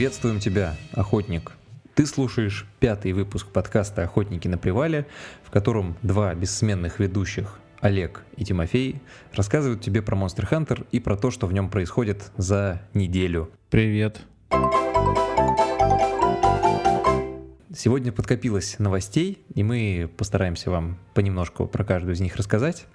Приветствуем тебя, охотник. Ты слушаешь пятый выпуск подкаста «Охотники на привале», в котором два бессменных ведущих, Олег и Тимофей, рассказывают тебе про Monster Hunter и про то, что в нем происходит за неделю. Привет. Сегодня подкопилось новостей, и мы постараемся вам понемножку про каждую из них рассказать.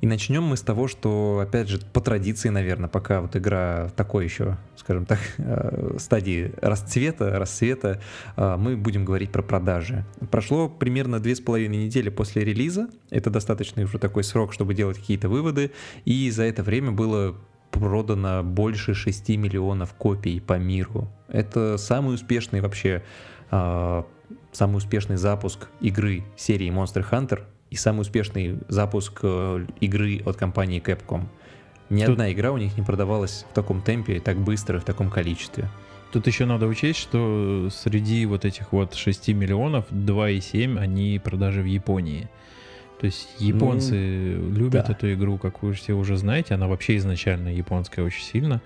И начнем мы с того, что, опять же, по традиции, наверное, пока вот игра в такой еще, скажем так, э, стадии расцвета, расцвета, э, мы будем говорить про продажи. Прошло примерно две с половиной недели после релиза. Это достаточно уже такой срок, чтобы делать какие-то выводы. И за это время было продано больше 6 миллионов копий по миру. Это самый успешный вообще э, самый успешный запуск игры серии Monster Hunter и самый успешный запуск э, игры от компании Capcom. Ни Тут... одна игра у них не продавалась в таком темпе, так быстро, в таком количестве. Тут еще надо учесть, что среди вот этих вот 6 миллионов 2,7 они продажи в Японии. То есть японцы ну, любят да. эту игру, как вы все уже знаете, она вообще изначально японская очень сильно.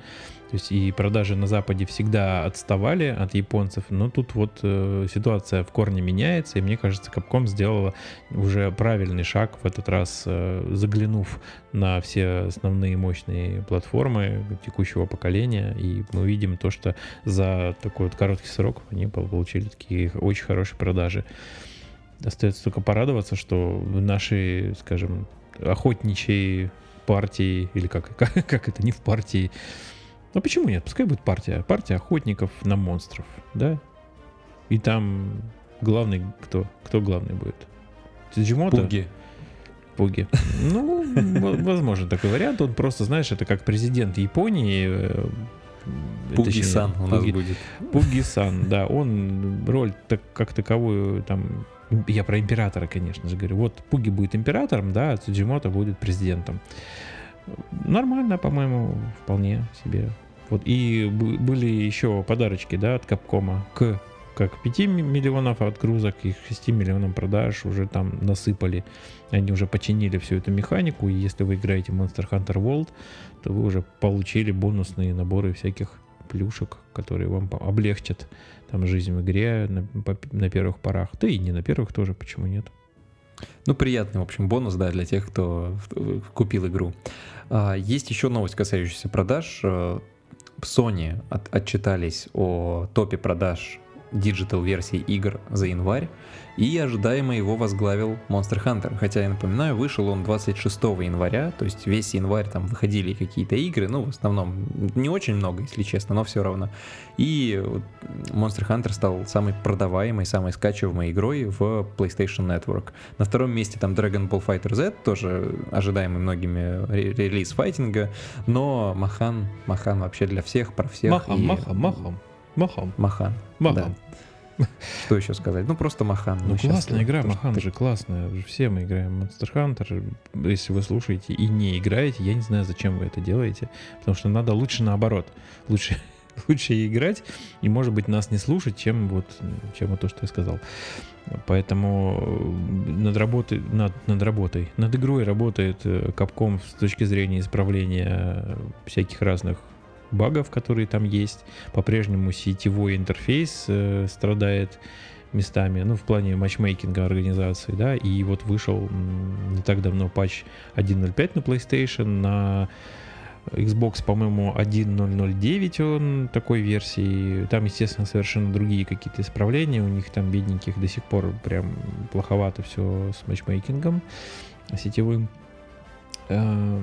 То есть и продажи на Западе всегда отставали от японцев, но тут вот э, ситуация в корне меняется, и мне кажется, Capcom сделала уже правильный шаг в этот раз, э, заглянув на все основные мощные платформы текущего поколения, и мы видим то, что за такой вот короткий срок они получили такие очень хорошие продажи. Остается только порадоваться, что наши, скажем, охотничьи партии, или как, как, как это, не в партии, ну почему нет? Пускай будет партия. Партия охотников на монстров, да? И там главный кто? Кто главный будет? Джимото? Пуги. Пуги. Ну, возможно такой вариант. Он просто, знаешь, это как президент Японии. Э, Пуги-сан у нас будет. Пуги-сан, да. Он роль так, как таковую там я про императора, конечно же, говорю. Вот Пуги будет императором, да, а Цуджимото будет президентом. Нормально, по-моему, вполне себе. Вот и были еще подарочки, да, от Капкома к как 5 миллионов отгрузок и 6 миллионам продаж уже там насыпали. Они уже починили всю эту механику, и если вы играете Monster Hunter World, то вы уже получили бонусные наборы всяких плюшек, которые вам облегчат там жизнь в игре на, на первых порах. Да и не на первых тоже, почему нет. Ну, приятный, в общем, бонус, да, для тех, кто купил игру. А, есть еще новость, касающаяся продаж. Э, Sony от, отчитались о топе продаж digital версии игр за январь и ожидаемо его возглавил Monster Hunter. Хотя, я напоминаю, вышел он 26 января, то есть весь январь там выходили какие-то игры, ну, в основном не очень много, если честно, но все равно. И Monster Hunter стал самой продаваемой, самой скачиваемой игрой в PlayStation Network. На втором месте там Dragon Ball Fighter Z, тоже ожидаемый многими релиз файтинга, но Махан, Махан вообще для всех, про всех. Махан, и... Махан, Махан. Махан. Махан. Махан. Да. Что еще сказать? Ну, просто Махан. Ну, классная игра, Махан же классная. Все мы играем Monster Hunter. Если вы слушаете и не играете, я не знаю, зачем вы это делаете. Потому что надо лучше наоборот. Лучше, лучше играть и, может быть, нас не слушать, чем вот, чем вот то, что я сказал. Поэтому э, над работой, над, над работой, над игрой работает Capcom э, с точки зрения исправления всяких разных багов, которые там есть. По-прежнему сетевой интерфейс э, страдает местами, ну, в плане матчмейкинга организации, да, и вот вышел не так давно патч 1.05 на PlayStation, на Xbox, по-моему, 1.009 он такой версии. Там, естественно, совершенно другие какие-то исправления. У них там бедненьких до сих пор прям плоховато все с матчмейкингом сетевым. Э,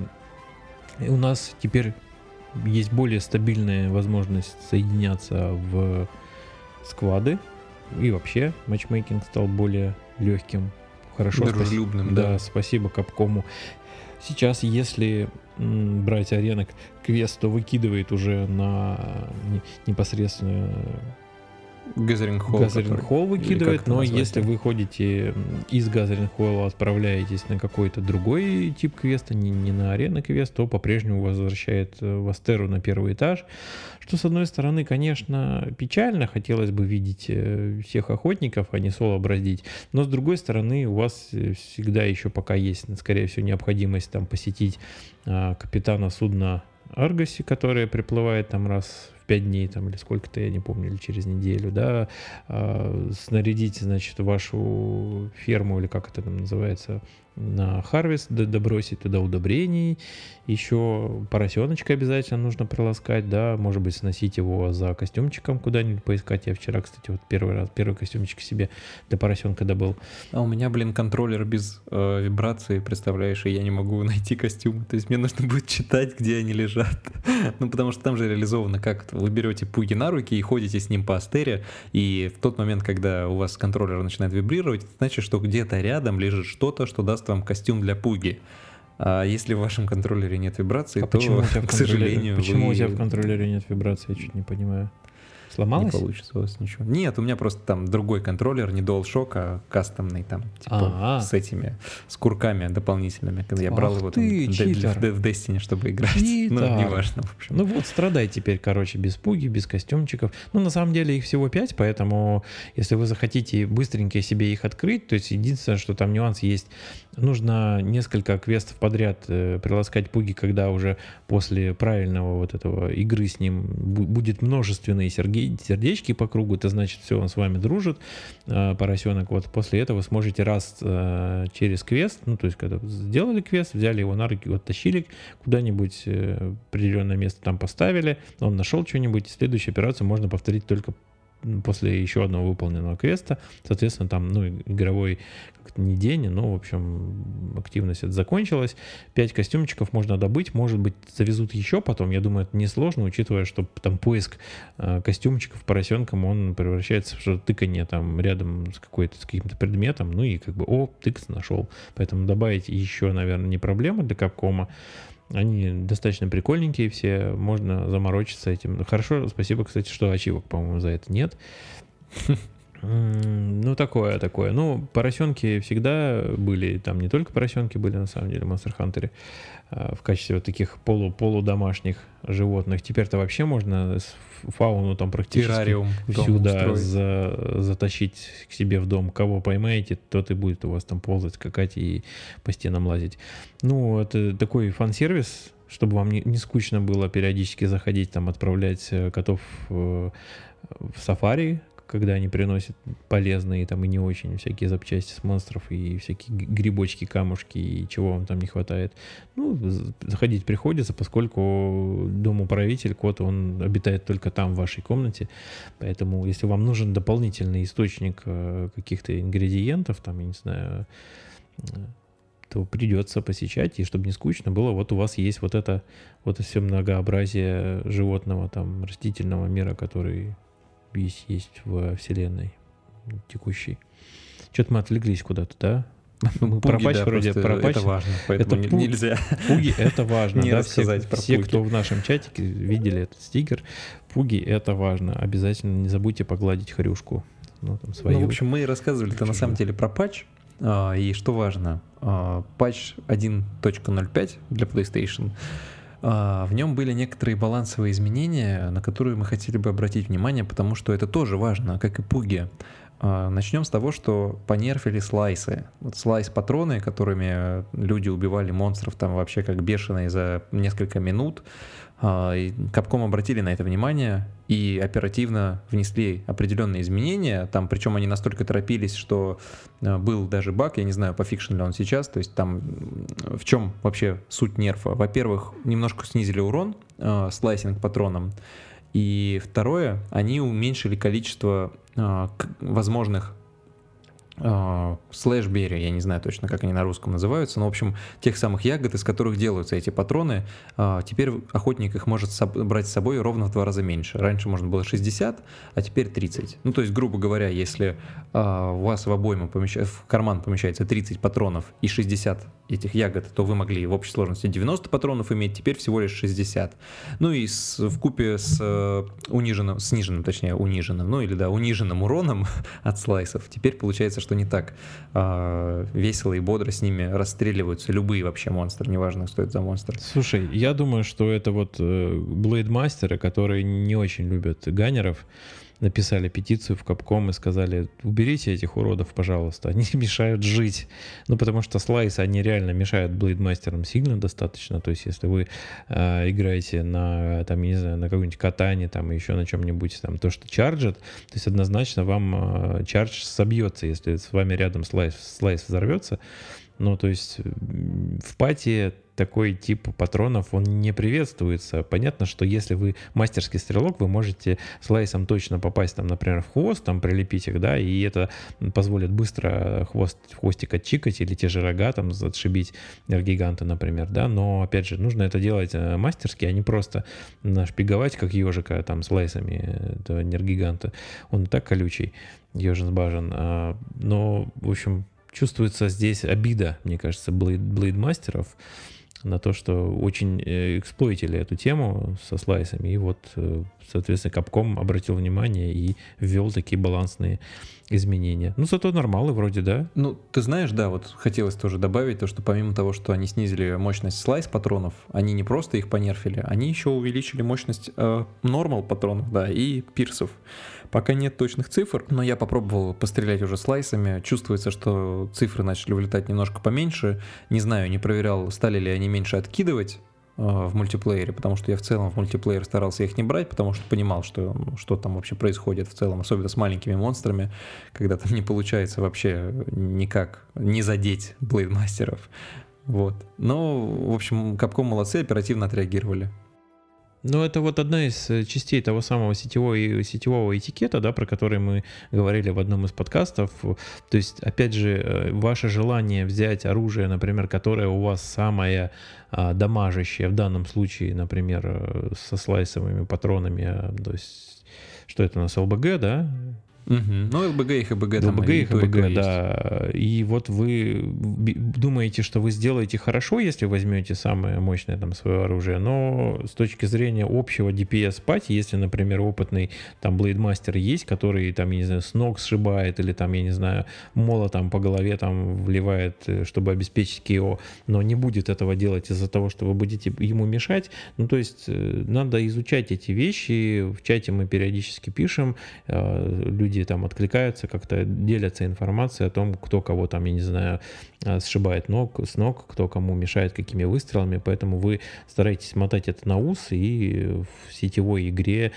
у нас теперь есть более стабильная возможность соединяться в сквады. И вообще матчмейкинг стал более легким. Хорошо. Дружелюбным, да. Да, спасибо Капкому. Сейчас, если брать арена квест, то выкидывает уже на непосредственно Gathering Hall. Gathering Hall выкидывает, но если вы ходите из Gathering Hall а, отправляетесь на какой-то другой тип квеста, не, не на арена квест, то по-прежнему возвращает э, в Астеру на первый этаж. Что, с одной стороны, конечно, печально, хотелось бы видеть э, всех охотников, а не соло браздить, но с другой стороны, у вас всегда еще пока есть, скорее всего, необходимость там посетить а, капитана судна Аргаси, которая приплывает там раз 5 дней там или сколько-то, я не помню, или через неделю, да, э, снарядить, значит, вашу ферму или как это там называется, на Harvest, добросить туда удобрений, еще поросеночка обязательно нужно приласкать, да, может быть, сносить его за костюмчиком куда-нибудь поискать. Я вчера, кстати, вот первый раз, первый костюмчик себе для поросенка добыл. А у меня, блин, контроллер без э, вибрации, представляешь, и я не могу найти костюмы, то есть мне нужно будет читать, где они лежат. ну, потому что там же реализовано как. Вы берете пуги на руки и ходите с ним по астере, и в тот момент, когда у вас контроллер начинает вибрировать, это значит, что где-то рядом лежит что-то, что даст вам костюм для пуги. А если в вашем контроллере нет вибрации, а то, почему у тебя к сожалению, почему вы... у тебя в контроллере нет вибрации, я чуть не понимаю. Сломалось? Не получится у вас ничего. Нет, у меня просто там другой контроллер, не DualShock, а кастомный там, типа А-а-а. с этими, с курками дополнительными, когда я брал Ах его там, в, в Destiny, чтобы играть. Читер. Ну, неважно, в общем. Ну вот, страдай теперь, короче, без пуги, без костюмчиков. Ну, на самом деле их всего 5, поэтому если вы захотите быстренько себе их открыть, то есть единственное, что там нюанс есть, нужно несколько квестов подряд э, приласкать пуги, когда уже после правильного вот этого игры с ним будет множественные сердечки по кругу, это значит, все, он с вами дружит, э, поросенок. Вот после этого сможете раз э, через квест, ну, то есть, когда сделали квест, взяли его на руки, оттащили куда-нибудь, э, определенное место там поставили, он нашел что-нибудь, следующую операцию можно повторить только после еще одного выполненного квеста. Соответственно, там, ну, игровой не день, но, в общем, активность это закончилась. Пять костюмчиков можно добыть, может быть, завезут еще потом. Я думаю, это несложно, учитывая, что там поиск э, костюмчиков поросенком, он превращается в что-то тыканье там рядом с, какой-то, с каким-то предметом, ну и как бы, о, тыкс нашел. Поэтому добавить еще, наверное, не проблема для Капкома. Они достаточно прикольненькие все, можно заморочиться этим. Хорошо, спасибо, кстати, что ачивок, по-моему, за это нет. Ну, такое, такое. Ну, поросенки всегда были, там не только поросенки были, на самом деле, в Monster Hunter, а, в качестве вот таких полу полудомашних животных. Теперь-то вообще можно фауну там практически Террариум сюда за, затащить к себе в дом. Кого поймаете, тот и будет у вас там ползать, скакать и по стенам лазить. Ну, это такой фан-сервис, чтобы вам не, не скучно было периодически заходить, там, отправлять э, котов в, в сафари, когда они приносят полезные там и не очень всякие запчасти с монстров и всякие грибочки, камушки и чего вам там не хватает. Ну, заходить приходится, поскольку дом управитель, кот, он обитает только там, в вашей комнате. Поэтому, если вам нужен дополнительный источник э, каких-то ингредиентов, там, я не знаю, э, то придется посещать, и чтобы не скучно было, вот у вас есть вот это, вот все многообразие животного, там, растительного мира, который есть, есть в вселенной текущей. Что-то мы отвлеклись куда-то, да? Ну, мы пуги, про да, вроде про Это важно, поэтому это пуг, нельзя. Пуги это важно. Не да, рассказать все, про все пуги. кто в нашем чатике видели этот стикер, пуги это важно. Обязательно не забудьте погладить хрюшку. Ну, там, свою. ну в общем, мы рассказывали-то на самом деле про патч. А, и что важно, а, патч 1.05 для PlayStation в нем были некоторые балансовые изменения, на которые мы хотели бы обратить внимание, потому что это тоже важно, как и пуги. А, начнем с того, что понерфили слайсы. Вот слайс-патроны, которыми люди убивали монстров там вообще как бешеные за несколько минут, а, Капком обратили на это внимание и оперативно внесли определенные изменения. Там, причем они настолько торопились, что а, был даже баг, я не знаю, пофикшен ли он сейчас. То есть там в чем вообще суть нерфа? Во-первых, немножко снизили урон э, slicing патронам. И второе, они уменьшили количество э, возможных а, slashberry, я не знаю точно, как они на русском называются, но, в общем, тех самых ягод, из которых делаются эти патроны, а, теперь охотник их может брать с собой ровно в два раза меньше. Раньше можно было 60, а теперь 30. Ну, то есть, грубо говоря, если у вас в обойму помещ... в карман помещается 30 патронов и 60 этих ягод, то вы могли в общей сложности 90 патронов иметь, теперь всего лишь 60. Ну и с, в купе с э, униженным, сниженным, точнее, униженным, ну или да, униженным уроном от слайсов, теперь получается, что не так э, весело и бодро с ними расстреливаются любые вообще монстры, неважно, что это за монстр. Слушай, я думаю, что это вот э, блейдмастеры, которые не очень любят ганнеров, написали петицию в Капком и сказали, уберите этих уродов, пожалуйста, они мешают жить. Ну, потому что слайсы, они реально мешают блейдмастерам сильно достаточно. То есть, если вы э, играете на, там, не знаю, на какой-нибудь катане, там, еще на чем-нибудь, там, то, что чарджит, то есть однозначно вам э, чардж собьется, если с вами рядом слайс, слайс взорвется. Ну, то есть в пати такой тип патронов, он не приветствуется. Понятно, что если вы мастерский стрелок, вы можете слайсом точно попасть, там, например, в хвост, там, прилепить их, да, и это позволит быстро хвост, хвостик отчикать или те же рога там отшибить гиганта, например, да, но, опять же, нужно это делать э, мастерски, а не просто нашпиговать, как ежика, там, слайсами этого нергиганта. Он так колючий, ежин бажен. А, но, в общем, чувствуется здесь обида, мне кажется, блейд, блейдмастеров на то, что очень э, эксплойтили эту тему со слайсами. И вот, э, соответственно, Капком обратил внимание и ввел такие балансные изменения. Ну, зато нормалы вроде, да? Ну, ты знаешь, да, вот хотелось тоже добавить то, что помимо того, что они снизили мощность слайс патронов, они не просто их понерфили, они еще увеличили мощность э, нормал патронов, да, и пирсов. Пока нет точных цифр, но я попробовал пострелять уже слайсами. Чувствуется, что цифры начали вылетать немножко поменьше. Не знаю, не проверял, стали ли они меньше откидывать э, в мультиплеере, потому что я в целом в мультиплеер старался их не брать, потому что понимал, что, что там вообще происходит в целом, особенно с маленькими монстрами, когда там не получается вообще никак не задеть блейдмастеров. Вот. Но, в общем, Капком молодцы, оперативно отреагировали. Ну, это вот одна из э, частей того самого сетевого, сетевого этикета, да, про который мы говорили в одном из подкастов. То есть, опять же, э, ваше желание взять оружие, например, которое у вас самое а, дамажащее, в данном случае, например, э, со слайсовыми патронами, то есть, что это у нас, ЛБГ, да? Угу. Ну, ЛБГ их ЛБГ там ЛБГ их ЛБГ, да. И вот вы думаете, что вы сделаете хорошо, если возьмете самое мощное там свое оружие, но с точки зрения общего DPS пати, если, например, опытный там блейдмастер есть, который там, я не знаю, с ног сшибает или там, я не знаю, молот там по голове там вливает, э, чтобы обеспечить КИО, но не будет этого делать из-за того, что вы будете ему мешать, ну, то есть э, надо изучать эти вещи, в чате мы периодически пишем, э, люди люди там откликаются, как-то делятся информацией о том, кто кого там, я не знаю, а, сшибает ног, с ног, кто кому мешает какими выстрелами, поэтому вы стараетесь мотать это на ус и в сетевой игре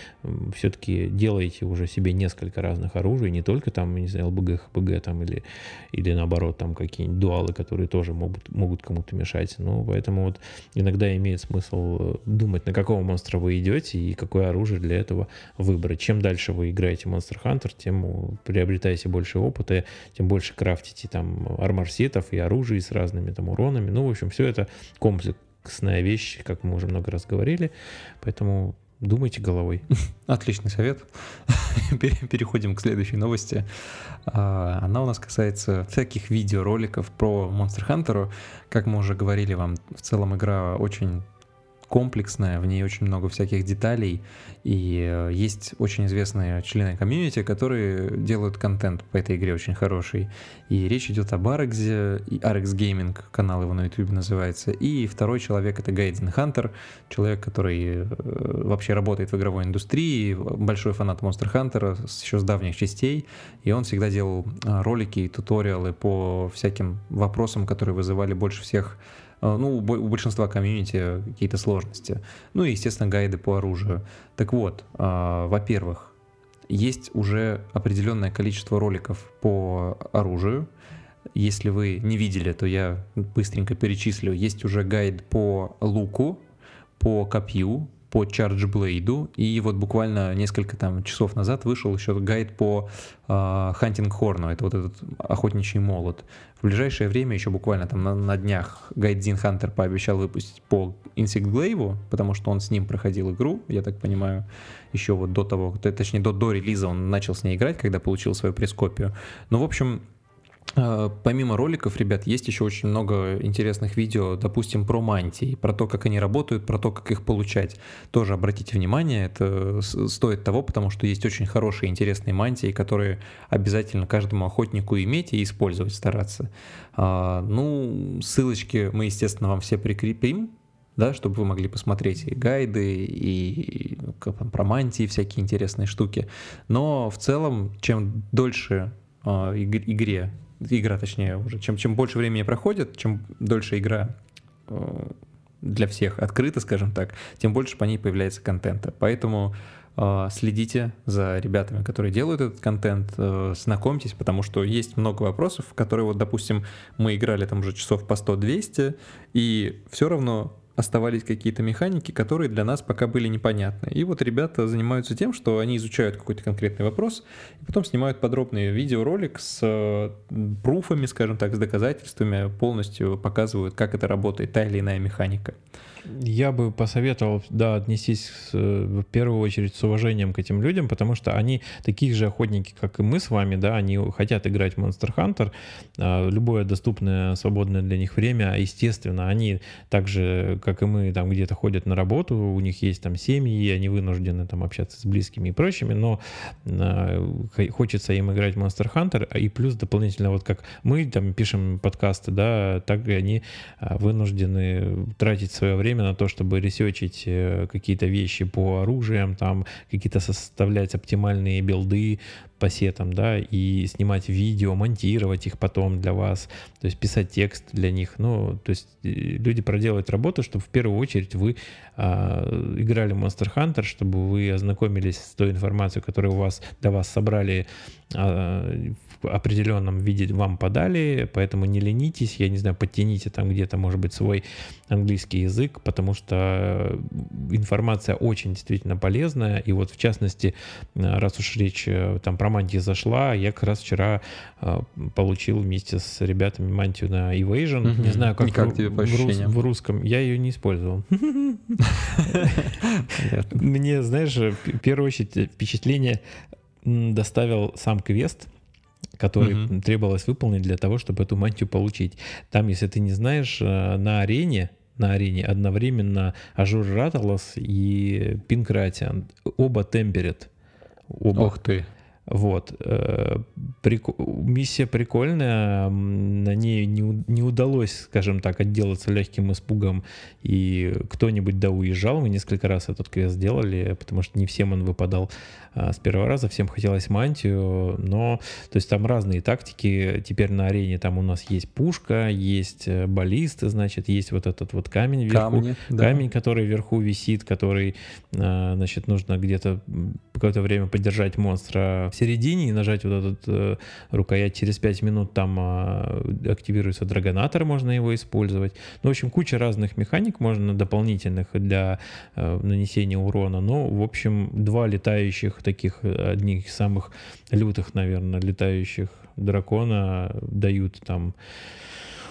все-таки делаете уже себе несколько разных оружий, не только там, не знаю, ЛБГ, ХПГ там или, или наоборот там какие-нибудь дуалы, которые тоже могут, могут кому-то мешать, ну, поэтому вот иногда имеет смысл э, думать, на какого монстра вы идете и какое оружие для этого выбрать. Чем дальше вы играете Monster Hunter, тем приобретаете больше опыта, тем больше крафтите там арморсетов и оружие с разными там уронами. Ну, в общем, все это комплексная вещь, как мы уже много раз говорили. Поэтому думайте головой. Отличный совет. Переходим к следующей новости. А, она у нас касается всяких видеороликов про Monster Hunter. Как мы уже говорили вам, в целом игра очень комплексная, в ней очень много всяких деталей, и э, есть очень известные члены комьюнити, которые делают контент по этой игре очень хороший. И речь идет об Арексе, и Arex Gaming, канал его на YouTube называется, и второй человек это Гайден Хантер, человек, который э, вообще работает в игровой индустрии, большой фанат Monster Hunter еще с давних частей, и он всегда делал э, ролики и туториалы по всяким вопросам, которые вызывали больше всех ну, у большинства комьюнити какие-то сложности. Ну и, естественно, гайды по оружию. Так вот, а, во-первых, есть уже определенное количество роликов по оружию. Если вы не видели, то я быстренько перечислю. Есть уже гайд по луку, по копью, по Charge Blade, и вот буквально несколько там часов назад вышел еще гайд по э, Hunting Horn, это вот этот охотничий молот. В ближайшее время, еще буквально там на, на днях, гайд Зин Хантер пообещал выпустить по Insect Glaive, потому что он с ним проходил игру, я так понимаю, еще вот до того, точнее до, до релиза он начал с ней играть, когда получил свою прескопию. Ну, в общем, а, помимо роликов, ребят, есть еще очень много интересных видео, допустим, про мантии, про то, как они работают, про то, как их получать. Тоже обратите внимание, это стоит того, потому что есть очень хорошие, интересные мантии, которые обязательно каждому охотнику иметь и использовать стараться. А, ну, ссылочки мы, естественно, вам все прикрепим да, чтобы вы могли посмотреть и гайды, и, и там, про мантии всякие интересные штуки. Но в целом, чем дольше э, игре, игра точнее уже, чем, чем больше времени проходит, чем дольше игра э, для всех открыта, скажем так, тем больше по ней появляется контента. Поэтому э, следите за ребятами, которые делают этот контент, э, знакомьтесь, потому что есть много вопросов, которые вот, допустим, мы играли там уже часов по 100-200, и все равно оставались какие-то механики, которые для нас пока были непонятны. И вот ребята занимаются тем, что они изучают какой-то конкретный вопрос, и потом снимают подробный видеоролик с э, пруфами, скажем так, с доказательствами, полностью показывают, как это работает, та или иная механика. Я бы посоветовал, да, отнестись с, в первую очередь с уважением к этим людям, потому что они такие же охотники, как и мы с вами, да, они хотят играть в Monster Hunter, а, любое доступное, свободное для них время, естественно, они так же, как и мы, там где-то ходят на работу, у них есть там семьи, они вынуждены там общаться с близкими и прочими, но а, хочется им играть в Monster Hunter, и плюс дополнительно, вот как мы там пишем подкасты, да, так и они а, вынуждены тратить свое время время на то, чтобы ресечить э, какие-то вещи по оружиям, там какие-то составлять оптимальные билды по сетам, да, и снимать видео, монтировать их потом для вас, то есть писать текст для них. Ну, то есть э, люди проделают работу, чтобы в первую очередь вы а, играли Monster Hunter, чтобы вы ознакомились с той информацией, которую у вас для вас собрали а, определенном виде вам подали, поэтому не ленитесь, я не знаю, подтяните там где-то, может быть, свой английский язык, потому что информация очень действительно полезная, и вот в частности, раз уж речь э, там про мантии зашла, я как раз вчера э, получил вместе с ребятами мантию на Evasion, угу. не знаю, как, как в, тебе в, в русском, я ее не использовал. Мне, знаешь, в первую очередь впечатление доставил сам квест, который угу. требовалось выполнить для того, чтобы эту мантию получить. Там, если ты не знаешь, э, на арене на арене одновременно Azure Rathalos и Pink Rathian. Оба tempered. Оба. Ох ты. Вот. Э, прик... Миссия прикольная, на ней не, не удалось, скажем так, отделаться легким испугом, и кто-нибудь да уезжал, мы несколько раз этот квест сделали, потому что не всем он выпадал а, с первого раза, всем хотелось мантию, но, то есть там разные тактики, теперь на арене там у нас есть пушка, есть э, баллисты, значит, есть вот этот вот камень вверху, Камни, да. камень, который вверху висит, который, а, значит, нужно где-то какое-то время поддержать монстра середине и нажать вот этот э, рукоять. Через 5 минут, там а, активируется драгонатор, можно его использовать. Ну, в общем, куча разных механик можно дополнительных для э, нанесения урона, но, в общем, два летающих таких, э, одних из самых лютых, наверное, летающих дракона дают там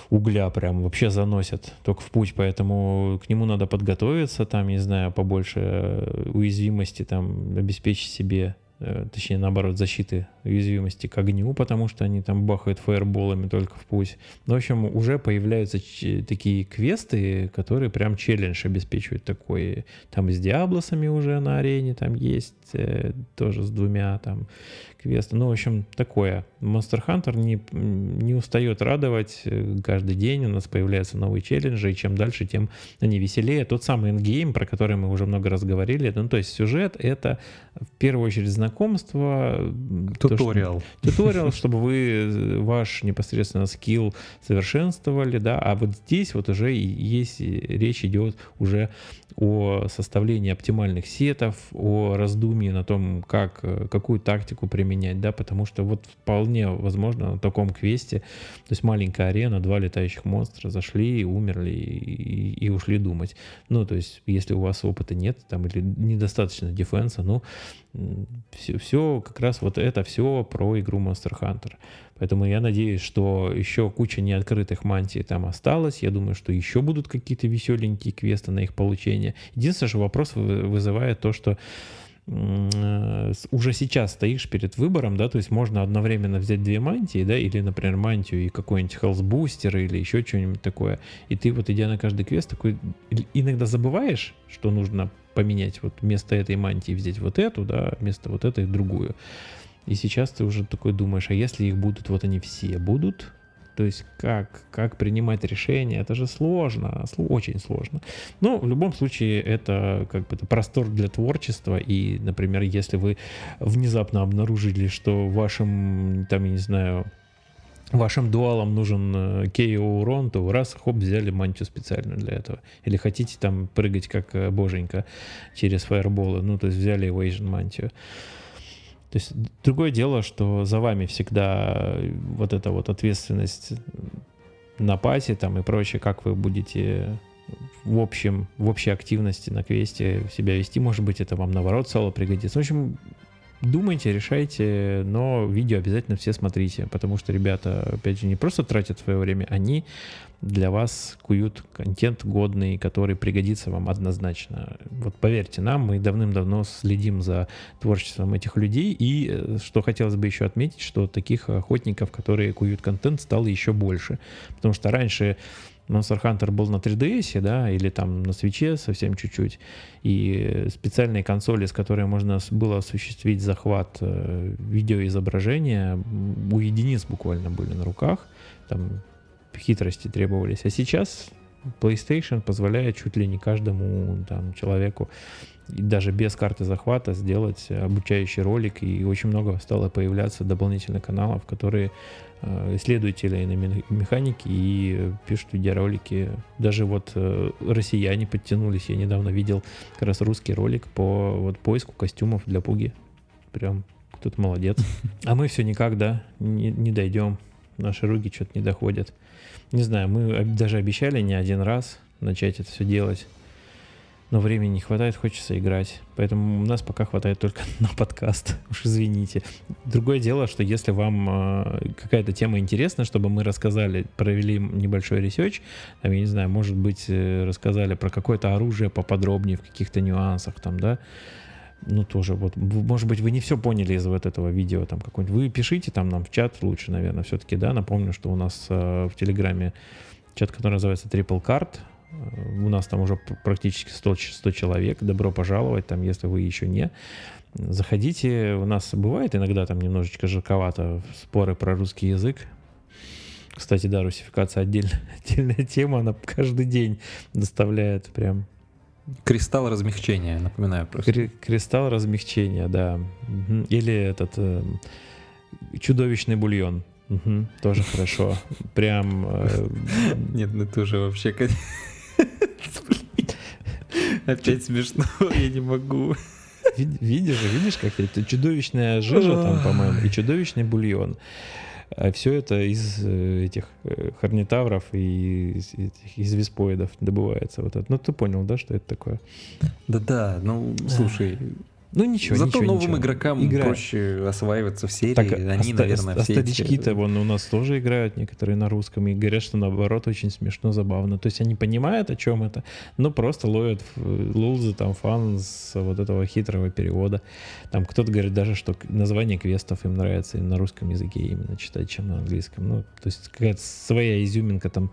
угля прям вообще заносят только в путь, поэтому к нему надо подготовиться, там, не знаю, побольше э, уязвимости там обеспечить себе. Э, точнее, наоборот, защиты уязвимости к огню, потому что они там бахают фаерболами только в путь. Ну, в общем, уже появляются такие квесты, которые прям челлендж обеспечивают такой. Там с Диаблосами уже на арене там есть, э, тоже с двумя там квесты. Ну, в общем, такое. Monster Hunter не, не устает радовать. Каждый день у нас появляются новые челленджи, и чем дальше, тем они веселее. Тот самый эндгейм, про который мы уже много раз говорили, ну, то есть сюжет — это в первую очередь знакомство. Туториал. Туториал, чтобы вы ваш непосредственно скилл совершенствовали, да, а вот здесь вот уже есть, речь идет уже о составлении оптимальных сетов, о раздумии на том, как, какую тактику применять, да, потому что вот вполне возможно на таком квесте, то есть маленькая арена, два летающих монстра зашли, умерли и, и ушли думать. Ну, то есть если у вас опыта нет, там, или недостаточно дефенса, ну, все, все как раз вот это все про игру Monster Hunter. Поэтому я надеюсь, что еще куча неоткрытых мантий там осталось. Я думаю, что еще будут какие-то веселенькие квесты на их получение. Единственное, что вопрос вызывает то, что уже сейчас стоишь перед выбором, да, то есть можно одновременно взять две мантии, да, или, например, мантию и какой-нибудь хелсбустер или еще что-нибудь такое, и ты вот идя на каждый квест такой иногда забываешь, что нужно поменять вот вместо этой мантии взять вот эту, да, вместо вот этой другую. И сейчас ты уже такой думаешь, а если их будут, вот они все будут, То есть как, как принимать решения, это же сложно, очень сложно. Но в любом случае это как бы это простор для творчества. И, например, если вы внезапно обнаружили, что вашим, там, я не знаю, вашим дуалам нужен KO э, урон, то раз, хоп, взяли мантию специально для этого. Или хотите там прыгать как э, боженька через фаерболы, ну, то есть взяли Evasion мантию. То есть другое дело, что за вами всегда вот эта вот ответственность на пасе там и прочее, как вы будете в общем, в общей активности на квесте себя вести. Может быть, это вам наоборот соло пригодится. В общем, думайте, решайте, но видео обязательно все смотрите, потому что ребята, опять же, не просто тратят свое время, они для вас куют контент годный, который пригодится вам однозначно. Вот поверьте нам, мы давным-давно следим за творчеством этих людей, и э, что хотелось бы еще отметить, что таких охотников, которые куют контент, стало еще больше, потому что раньше Monster Hunter был на 3DS, да, или там на свече совсем чуть-чуть, и специальные консоли, с которой можно было осуществить захват э, видеоизображения, у единиц буквально были на руках, там хитрости требовались. А сейчас PlayStation позволяет чуть ли не каждому там, человеку и даже без карты захвата сделать обучающий ролик, и очень много стало появляться дополнительных каналов, которые исследователи на механики и пишут видеоролики. Даже вот э, россияне подтянулись. Я недавно видел как раз русский ролик по вот поиску костюмов для пуги. Прям кто-то молодец. А мы все никак, да, не, не дойдем. Наши руки что-то не доходят. Не знаю, мы даже обещали не один раз начать это все делать но времени не хватает, хочется играть. Поэтому у нас пока хватает только на подкаст. Уж извините. Другое дело, что если вам э, какая-то тема интересна, чтобы мы рассказали, провели небольшой research, там, я не знаю, может быть, э, рассказали про какое-то оружие поподробнее в каких-то нюансах, там, да, ну, тоже вот, может быть, вы не все поняли из вот этого видео, там, какой-нибудь, вы пишите там нам в чат лучше, наверное, все-таки, да, напомню, что у нас э, в Телеграме чат, который называется Triple Card, у нас там уже практически 100, 100 человек. Добро пожаловать, там, если вы еще не. Заходите. У нас бывает иногда там немножечко жарковато споры про русский язык. Кстати, да, русификация отдельная, отдельная тема, она каждый день доставляет прям... Кристалл размягчения, напоминаю просто. Кри- кристалл размягчения, да. Или этот э, чудовищный бульон. Угу, тоже хорошо. Прям... Э... Нет, ну ты уже вообще... Опять смешно, я не могу. Видишь, видишь, как это чудовищная жижа там, по-моему, и чудовищный бульон. А все это из э, этих э, хорнитавров и из, из виспоидов добывается. Вот это. Ну, ты понял, да, что это такое? Да-да, ну, слушай, ну ничего, Зато ничего, новым ничего. игрокам Игра... проще осваиваться в серии. Так, Они, оста- наверное, все старички-то вон у нас тоже играют некоторые на русском и говорят, что наоборот очень смешно, забавно. То есть они понимают, о чем это, но просто ловят лулзы, там фан с вот этого хитрого перевода. Там кто-то говорит даже, что название квестов им нравится и на русском языке именно читать, чем на английском. Ну, то есть какая-то своя изюминка там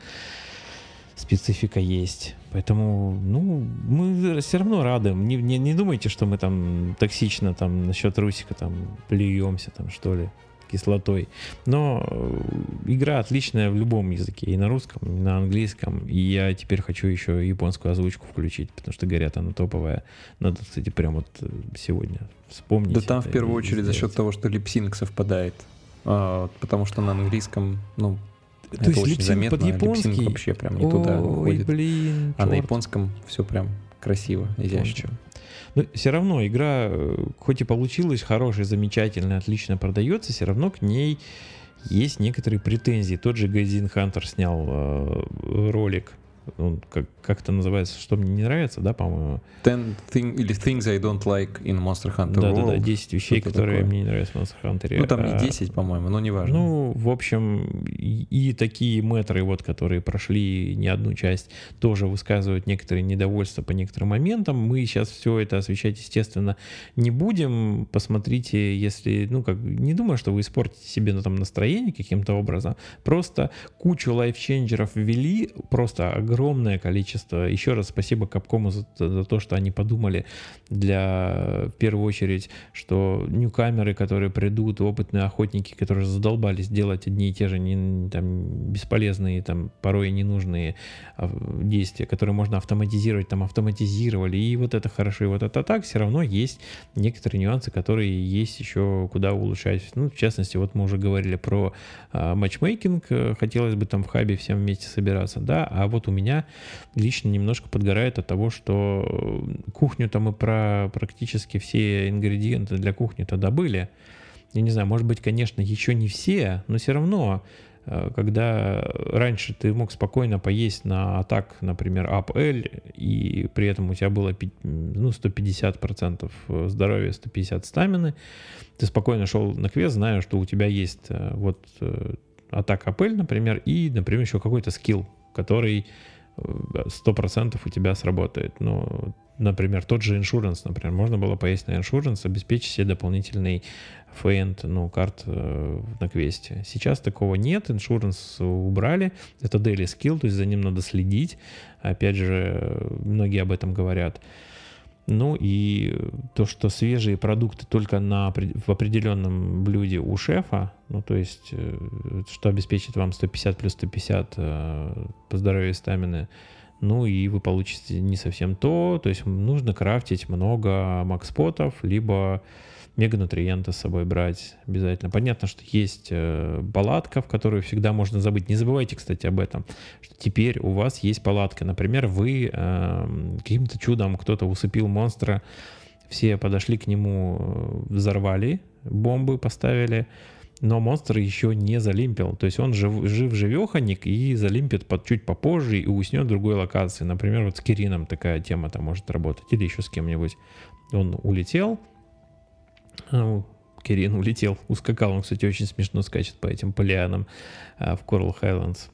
специфика есть. Поэтому, ну, мы все равно рады. Не, не, не думайте, что мы там токсично там насчет Русика там плюемся там, что ли, кислотой. Но э, игра отличная в любом языке, и на русском, и на английском. И я теперь хочу еще японскую озвучку включить, потому что, говорят, она топовая. Надо, кстати, прям вот э, сегодня вспомнить. Да там в первую очередь сделать. за счет того, что липсинг совпадает. А, потому что на английском, ну, то это есть очень заметно. под японский? вообще прям не Ой, туда уходит. блин, А черт. на японском все прям красиво, изящно. Но все равно игра, э, хоть и получилась хорошая, замечательная, отлично продается, все равно к ней есть некоторые претензии. Тот же Газин Хантер снял э, ролик он как, как это называется, что мне не нравится, да, по-моему? Ten thing, или Things I don't like in Monster Hunter да, World. Да, да, 10 вещей, которые такое. мне не нравятся в Monster Hunter. Ну, там не 10, а, по-моему, но неважно. Ну, в общем, и, и такие метры, вот, которые прошли не одну часть, тоже высказывают некоторые недовольства по некоторым моментам. Мы сейчас все это освещать, естественно, не будем. Посмотрите, если, ну, как, не думаю, что вы испортите себе ну, там настроение каким-то образом. Просто кучу лайфченджеров ввели, просто огромное огромное количество. Еще раз спасибо Капкому за, за то, что они подумали для, в первую очередь, что ньюкамеры, которые придут, опытные охотники, которые задолбались делать одни и те же не, там, бесполезные, там, порой ненужные а, действия, которые можно автоматизировать, там автоматизировали, и вот это хорошо, и вот это так, все равно есть некоторые нюансы, которые есть еще куда улучшать. Ну, в частности, вот мы уже говорили про а, матчмейкинг, э, хотелось бы там в хабе всем вместе собираться, да, а вот у меня лично немножко подгорает от того, что кухню-то мы про практически все ингредиенты для кухни-то добыли. Я не знаю, может быть, конечно, еще не все, но все равно Э, когда раньше ты мог спокойно поесть на атак, например, UpL, и при этом у тебя было ну, 150% здоровья, 150 стамины, ты спокойно шел на квест, зная, что у тебя есть э, вот э, атак APL, например, и, например, еще какой-то скилл, который 100% у тебя сработает. Ну, например, тот же иншуранс, например, можно было поесть на иншуранс, обеспечить себе дополнительный фейнд, ну, карт э, на квесте. Сейчас такого нет, иншуранс убрали, это daily skill, то есть за ним надо следить, опять же, многие об этом говорят. Ну и то, что свежие продукты только на, в определенном блюде у шефа, ну то есть, э, что обеспечит вам 150 плюс 150 э, по здоровью и стамины, ну и вы получите не совсем то, то есть нужно крафтить много макспотов, либо меганутриенты с собой брать обязательно. Понятно, что есть э, палатка, в которую всегда можно забыть. Не забывайте, кстати, об этом, что теперь у вас есть палатка. Например, вы э, каким-то чудом кто-то усыпил монстра, все подошли к нему, э, взорвали бомбы, поставили, но монстр еще не залимпил. То есть он жив, жив-живеханик и залимпит под, чуть попозже и уснет в другой локации. Например, вот с Кирином такая тема там может работать. Или еще с кем-нибудь. Он улетел, Кирин улетел, ускакал. Он, кстати, очень смешно скачет по этим полианам а, в Coral Highlands.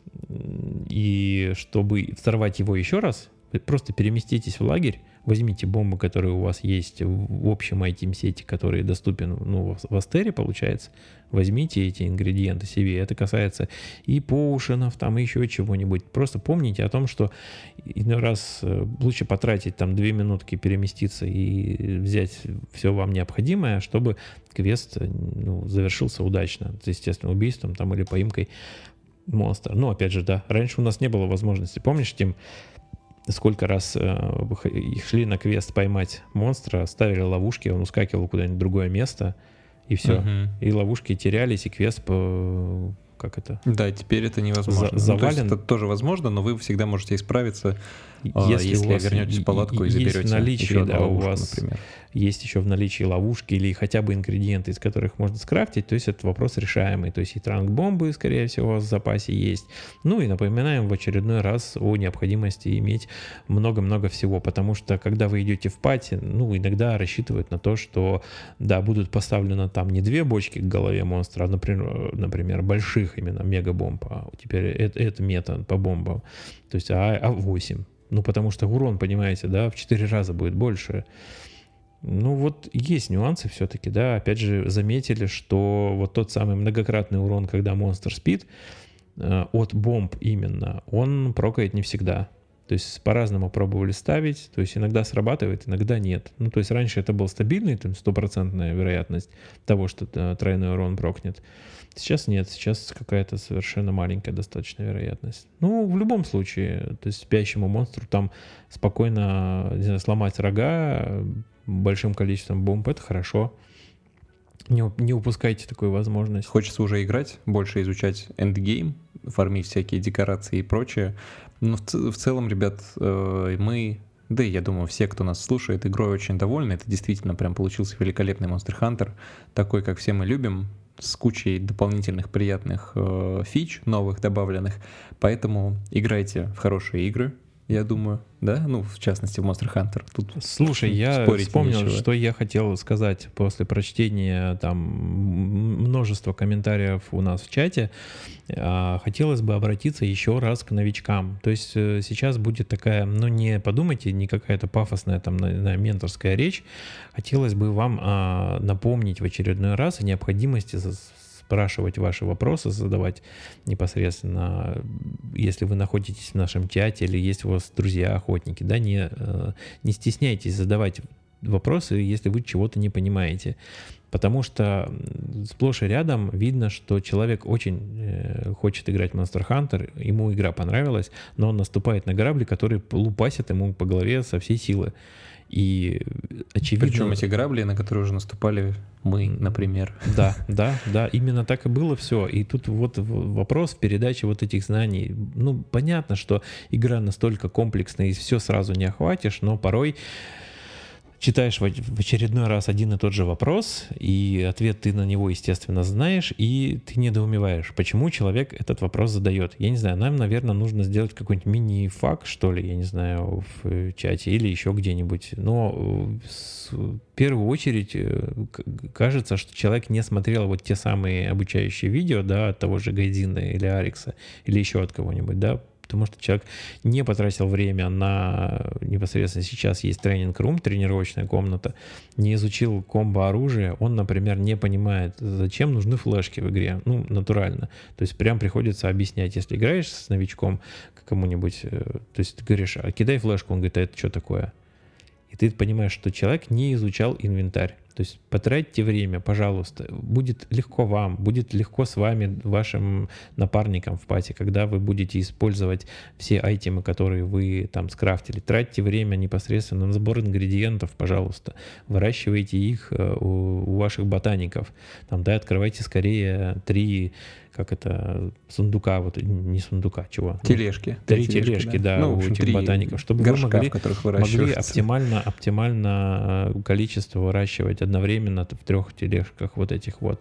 И чтобы взорвать его еще раз, просто переместитесь в лагерь, возьмите бомбы, которые у вас есть в общем IT-сети, который доступен ну, в Астере, получается, возьмите эти ингредиенты себе. Это касается и поушенов, там еще чего-нибудь. Просто помните о том, что иной раз э, лучше потратить там две минутки, переместиться и взять все вам необходимое, чтобы квест ну, завершился удачно. Естественно, убийством там или поимкой монстра. Ну, опять же, да, раньше у нас не было возможности. Помнишь, Тим, сколько раз э, шли на квест поймать монстра, ставили ловушки, он ускакивал куда-нибудь в другое место, и все. Угу. И ловушки терялись, и квест по как это? Да, теперь это невозможно. За, завален. Ну, то есть это тоже возможно, но вы всегда можете исправиться, если, если у вас вернетесь в палатку и, заберете наличии, еще да, ловушку, у вас например. есть еще в наличии ловушки или хотя бы ингредиенты, из которых можно скрафтить, то есть это вопрос решаемый. То есть и транк-бомбы, скорее всего, у вас в запасе есть. Ну и напоминаем в очередной раз о необходимости иметь много-много всего, потому что когда вы идете в пати, ну иногда рассчитывают на то, что да, будут поставлены там не две бочки к голове монстра, а, например, например больших именно мегабомб, а теперь это, это мета по бомбам, то есть а, а 8 ну, потому что урон, понимаете, да, в 4 раза будет больше. Ну, вот есть нюансы все-таки, да. Опять же, заметили, что вот тот самый многократный урон, когда монстр спит, э, от бомб именно, он прокает не всегда. То есть по-разному пробовали ставить, то есть иногда срабатывает, иногда нет. Ну, то есть раньше это был стабильный, там, стопроцентная вероятность того, что э, тройной урон прокнет. Сейчас нет, сейчас какая-то совершенно маленькая достаточно вероятность. Ну, в любом случае, то есть спящему монстру там спокойно не знаю, сломать рога большим количеством бомб, это хорошо. Не, не упускайте такую возможность. Хочется уже играть, больше изучать эндгейм, фармить всякие декорации и прочее. Но в, в целом, ребят, э, мы да и я думаю, все, кто нас слушает, игрой очень довольны. Это действительно прям получился великолепный Monster Hunter, такой, как все мы любим с кучей дополнительных приятных э, фич, новых добавленных. Поэтому играйте в хорошие игры, я думаю, да? Ну, в частности, в Monster Hunter. Тут Слушай, я вспомнил, нечего. что я хотел сказать после прочтения там множества комментариев у нас в чате. А, хотелось бы обратиться еще раз к новичкам. То есть э, сейчас будет такая, ну не подумайте, не какая-то пафосная там на, на менторская речь. Хотелось бы вам а, напомнить в очередной раз о необходимости спрашивать ваши вопросы, задавать непосредственно, если вы находитесь в нашем чате или есть у вас друзья-охотники, да, не, э, не стесняйтесь задавать вопросы, если вы чего-то не понимаете. Потому что сплошь и рядом видно, что человек очень э, хочет играть Monster Hunter, ему игра понравилась, но он наступает на грабли, которые лупасят ему по голове со всей силы. И очевидно... Причем эти грабли, на которые уже наступали мы, например. Да, да, да, именно так и было все. И тут вот вопрос в передаче вот этих знаний. Ну, понятно, что игра настолько комплексная, и все сразу не охватишь, но порой читаешь в очередной раз один и тот же вопрос, и ответ ты на него, естественно, знаешь, и ты недоумеваешь, почему человек этот вопрос задает. Я не знаю, нам, наверное, нужно сделать какой-нибудь мини-факт, что ли, я не знаю, в чате или еще где-нибудь. Но э, в первую очередь э, кажется, что человек не смотрел вот те самые обучающие видео, да, от того же Гайдина или Арикса, или еще от кого-нибудь, да, потому что человек не потратил время на непосредственно сейчас есть тренинг-рум, тренировочная комната, не изучил комбо оружия, он, например, не понимает, зачем нужны флешки в игре, ну, натурально. То есть прям приходится объяснять, если играешь с новичком кому-нибудь, э, то есть ты говоришь, а кидай флешку, он говорит, а это что такое? И ты понимаешь, что человек не изучал инвентарь. То есть потратьте время, пожалуйста. Будет легко вам, будет легко с вами, вашим напарником в пати, когда вы будете использовать все айтемы, которые вы там скрафтили. Тратьте время непосредственно на сбор ингредиентов, пожалуйста. Выращивайте их э, у, у ваших ботаников. Там, да, открывайте скорее три как это, сундука, вот не сундука, чего? Тележки. Три тележки, тележки да, ну, у этих ботаников, чтобы горшка, вы могли, могли оптимально, оптимально э, количество выращивать одновременно в трех тележках вот этих вот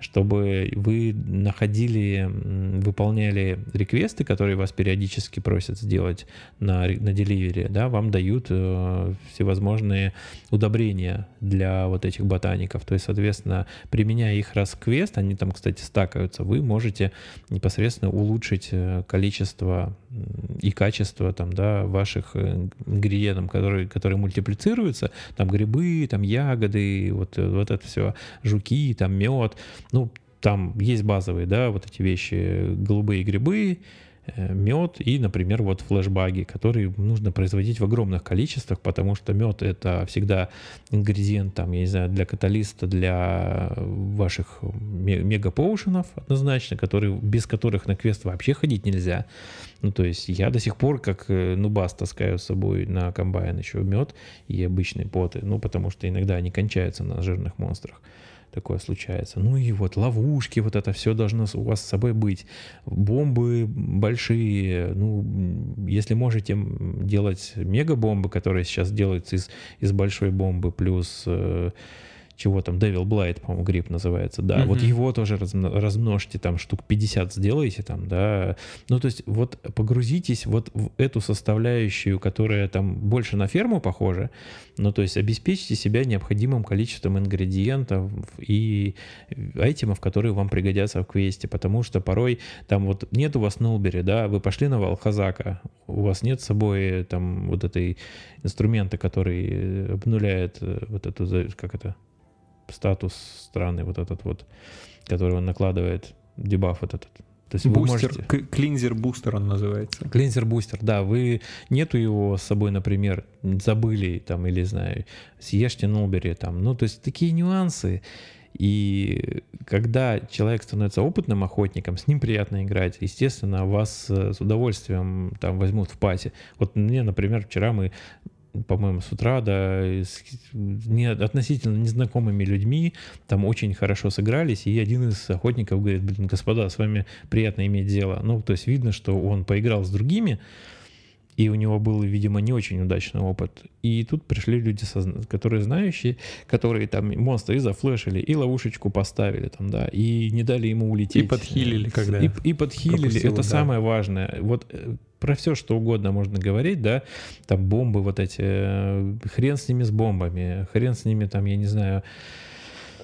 чтобы вы находили, выполняли реквесты, которые вас периодически просят сделать на, на деливере, да, вам дают э, всевозможные удобрения для вот этих ботаников. То есть, соответственно, применяя их раз в квест, они там, кстати, стакаются, вы можете непосредственно улучшить э, количество и качество там, да, ваших э, ингредиентов, которые, которые мультиплицируются, там грибы, там ягоды, вот, вот это все, жуки, там мед, ну, там есть базовые, да, вот эти вещи, голубые грибы, Э, мед и, например, вот флешбаги, которые нужно производить в огромных количествах, потому что мед это всегда ингредиент, там, я не знаю, для каталиста, для ваших мегапоушенов однозначно, которые, без которых на квест вообще ходить нельзя. Ну, то есть я до сих пор, как э, нубас, таскаю с собой на комбайн еще мед и обычные поты, ну, потому что иногда они кончаются на жирных монстрах такое случается. Ну и вот ловушки, вот это все должно у вас с собой быть. Бомбы большие, ну, если можете делать мегабомбы, которые сейчас делаются из, из большой бомбы, плюс э, чего там, Devil Blight, по-моему, гриб называется, да, mm-hmm. вот его тоже размножьте, там, штук 50 сделайте там, да, ну, то есть вот погрузитесь вот в эту составляющую, которая там больше на ферму похожа, ну, то есть обеспечьте себя необходимым количеством ингредиентов и айтемов, которые вам пригодятся в квесте, потому что порой там вот нет у вас Нолбери, да, вы пошли на Валхазака, у вас нет с собой там вот этой инструмента, который обнуляет э, вот эту, как это, статус странный вот этот вот, который он накладывает, дебаф вот этот. То есть бустер, можете... клинзер бустер он называется. Клинзер бустер, да, вы нету его с собой, например, забыли там или знаю, съешьте Нолбери там, ну то есть такие нюансы. И когда человек становится опытным охотником, с ним приятно играть. Естественно, вас э, с удовольствием там возьмут в пати. Вот мне, например, вчера мы по-моему, с утра, да, с не, относительно незнакомыми людьми, там очень хорошо сыгрались, и один из охотников говорит, блин, господа, с вами приятно иметь дело. Ну, то есть видно, что он поиграл с другими, и у него был, видимо, не очень удачный опыт. И тут пришли люди, которые знающие, которые там монстра и зафлешили, и ловушечку поставили там, да, и не дали ему улететь. И подхилили, когда И, и подхилили, пропустил, это да. самое важное. Вот э, про все, что угодно можно говорить, да, там бомбы вот эти, э, хрен с ними с бомбами, хрен с ними там, я не знаю,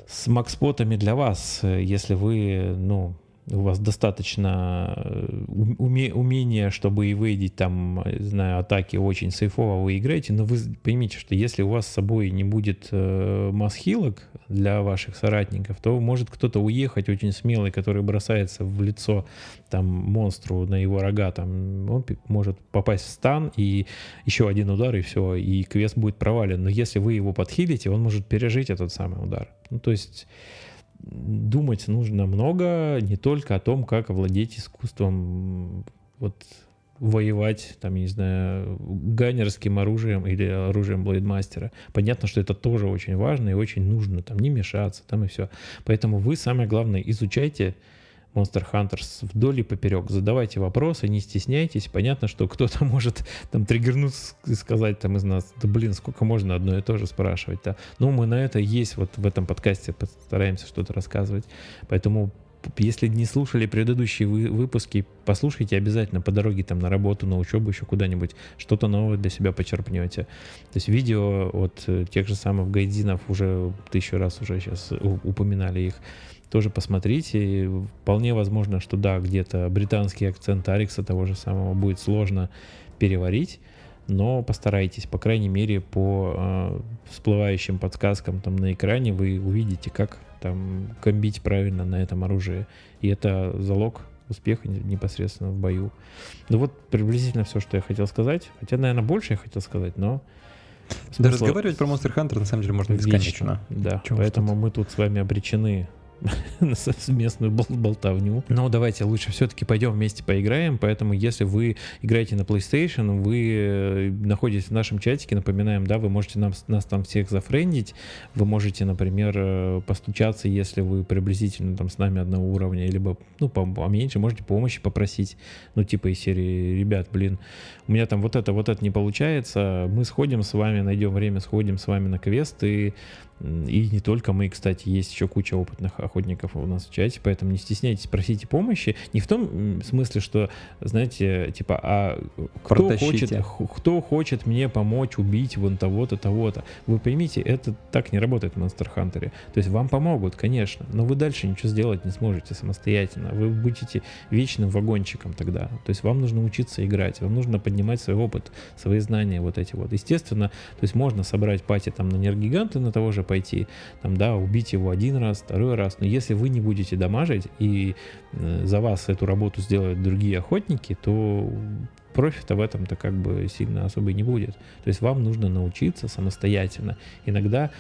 с макспотами для вас, э, если вы, ну, у вас достаточно э, уме, умения, чтобы и выйдить там, знаю, атаки очень сейфово вы играете, но вы поймите, что если у вас с собой не будет э, масхилок для ваших соратников, то может кто-то уехать очень смелый, который бросается в лицо там монстру на его рога, там он может попасть в стан и еще один удар и все, и квест будет провален. Но если вы его подхилите, он может пережить этот самый удар. Ну, то есть думать нужно много, не только о том, как овладеть искусством вот воевать, там, не знаю, ганнерским оружием или оружием блейдмастера. Понятно, что это тоже очень важно и очень нужно, там, не мешаться, там и все. Поэтому вы, самое главное, изучайте Monster Hunters вдоль и поперек. Задавайте вопросы, не стесняйтесь. Понятно, что кто-то может там триггернуться и сказать там из нас, да блин, сколько можно одно и то же спрашивать. Да? Ну, мы на это есть вот в этом подкасте, постараемся что-то рассказывать. Поэтому если не слушали предыдущие вы, выпуски, послушайте обязательно по дороге там на работу, на учебу, еще куда-нибудь, что-то новое для себя почерпнете. То есть видео от э, тех же самых гайдинов уже тысячу раз уже сейчас упоминали их тоже посмотрите. Вполне возможно, что да, где-то британский акцент Арикса того же самого будет сложно переварить, но постарайтесь, по крайней мере, по э, всплывающим подсказкам там на экране вы увидите, как там комбить правильно на этом оружии. И это залог успеха непосредственно в бою. Ну вот приблизительно все, что я хотел сказать. Хотя, наверное, больше я хотел сказать, но да, разговаривать про Monster Hunter на самом деле можно бесконечно. Да, Чего поэтому мы тут с вами обречены на совместную болтовню. Но давайте лучше все-таки пойдем вместе поиграем. Поэтому, если вы играете на PlayStation, вы э, находитесь в нашем чатике, напоминаем, да, вы можете нам, нас там всех зафрендить. Вы можете, например, э, постучаться, если вы приблизительно там с нами одного уровня, либо, ну, поменьше, можете помощи попросить. Ну, типа из серии, ребят, блин, у меня там вот это, вот это не получается. Мы сходим с вами, найдем время, сходим с вами на квест и и не только мы, кстати, есть еще куча опытных охотников у нас в чате, поэтому не стесняйтесь, просите помощи. Не в том смысле, что, знаете, типа, а кто хочет, кто хочет мне помочь убить вон того-то, того-то. Вы поймите, это так не работает в Monster Hunter. То есть вам помогут, конечно, но вы дальше ничего сделать не сможете самостоятельно. Вы будете вечным вагончиком тогда. То есть вам нужно учиться играть, вам нужно поднимать свой опыт, свои знания вот эти вот. Естественно, то есть можно собрать пати там на нергиганты на того же пойти, там, да, убить его один раз, второй раз. Но если вы не будете дамажить и э, за вас эту работу сделают другие охотники, то профита в этом-то как бы сильно особо и не будет. То есть вам нужно научиться самостоятельно. Иногда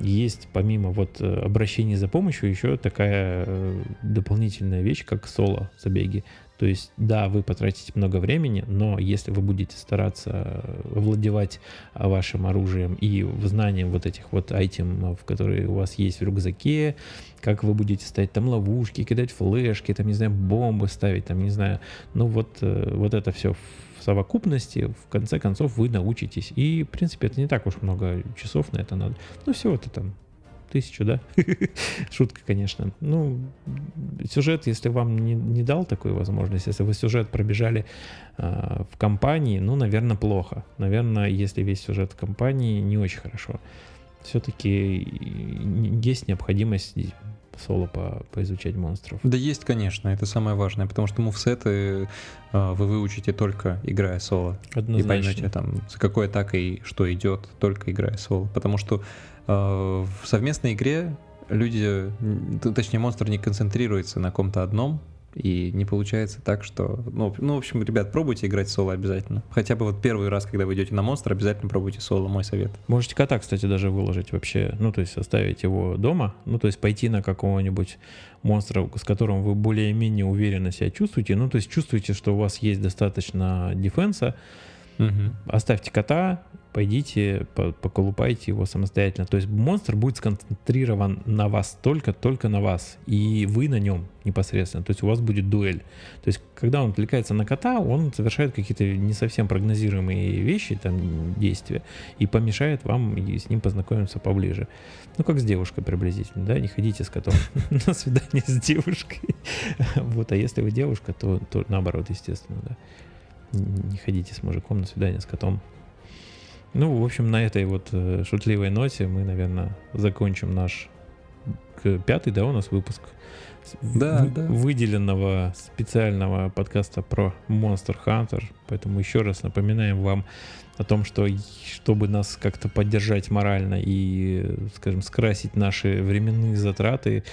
есть помимо вот э, обращения за помощью еще такая э, дополнительная вещь, как соло забеги. То есть, да, вы потратите много времени, но если вы будете стараться овладевать вашим оружием и знанием вот этих вот айтемов, которые у вас есть в рюкзаке, как вы будете ставить там ловушки, кидать флешки, там, не знаю, бомбы ставить, там, не знаю, ну вот, э, вот это все в совокупности, в конце концов, вы научитесь. И, в принципе, это не так уж много часов на это надо. Ну, всего-то там тысячу, да? Шутка, конечно. Ну, сюжет, если вам не, не дал такую возможность, если вы сюжет пробежали э, в компании, ну, наверное, плохо. Наверное, если весь сюжет в компании, не очень хорошо. Все-таки есть необходимость соло по, поизучать монстров. Да есть, конечно, это самое важное, потому что мувсеты э, вы выучите только играя соло. Однозначно. И поймете там, за какой атакой что идет, только играя соло. Потому что э, в совместной игре люди, точнее монстр не концентрируется на ком-то одном, и не получается так, что... Ну, ну, в общем, ребят, пробуйте играть соло обязательно. Хотя бы вот первый раз, когда вы идете на монстр, обязательно пробуйте соло, мой совет. Можете кота, кстати, даже выложить вообще. Ну, то есть оставить его дома. Ну, то есть пойти на какого-нибудь монстра, с которым вы более-менее уверенно себя чувствуете. Ну, то есть чувствуете, что у вас есть достаточно дефенса. Угу. Оставьте кота, пойдите, поколупайте его самостоятельно. То есть монстр будет сконцентрирован на вас только, только на вас, и вы на нем непосредственно. То есть у вас будет дуэль. То есть когда он отвлекается на кота, он совершает какие-то не совсем прогнозируемые вещи, там, действия, и помешает вам с ним познакомиться поближе. Ну, как с девушкой приблизительно, да, не ходите с котом на свидание с девушкой. Вот, а если вы девушка, то наоборот, естественно, да. Не ходите с мужиком на свидание с котом. Ну, в общем, на этой вот э, шутливой ноте мы, наверное, закончим наш пятый, да, у нас выпуск. да, да. выделенного специального подкаста про Monster Hunter. Поэтому еще раз напоминаем вам о том, что чтобы нас как-то поддержать морально и, скажем, скрасить наши временные затраты,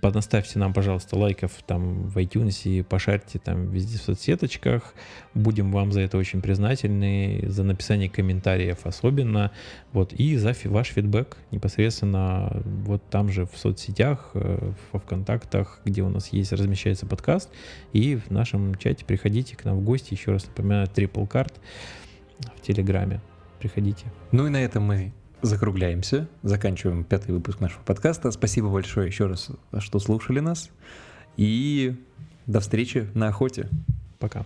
Поднаставьте нам, пожалуйста, лайков там в iTunes и пошарьте там везде в соцсеточках. Будем вам за это очень признательны, за написание комментариев особенно. Вот, и за фи- ваш фидбэк непосредственно вот там же в соцсетях, э, во ВКонтактах, где у нас есть, размещается подкаст. И в нашем чате приходите к нам в гости. Еще раз напоминаю, Triple Card в Телеграме. Приходите. Ну и на этом мы закругляемся, заканчиваем пятый выпуск нашего подкаста. Спасибо большое еще раз, что слушали нас. И до встречи на охоте. Пока.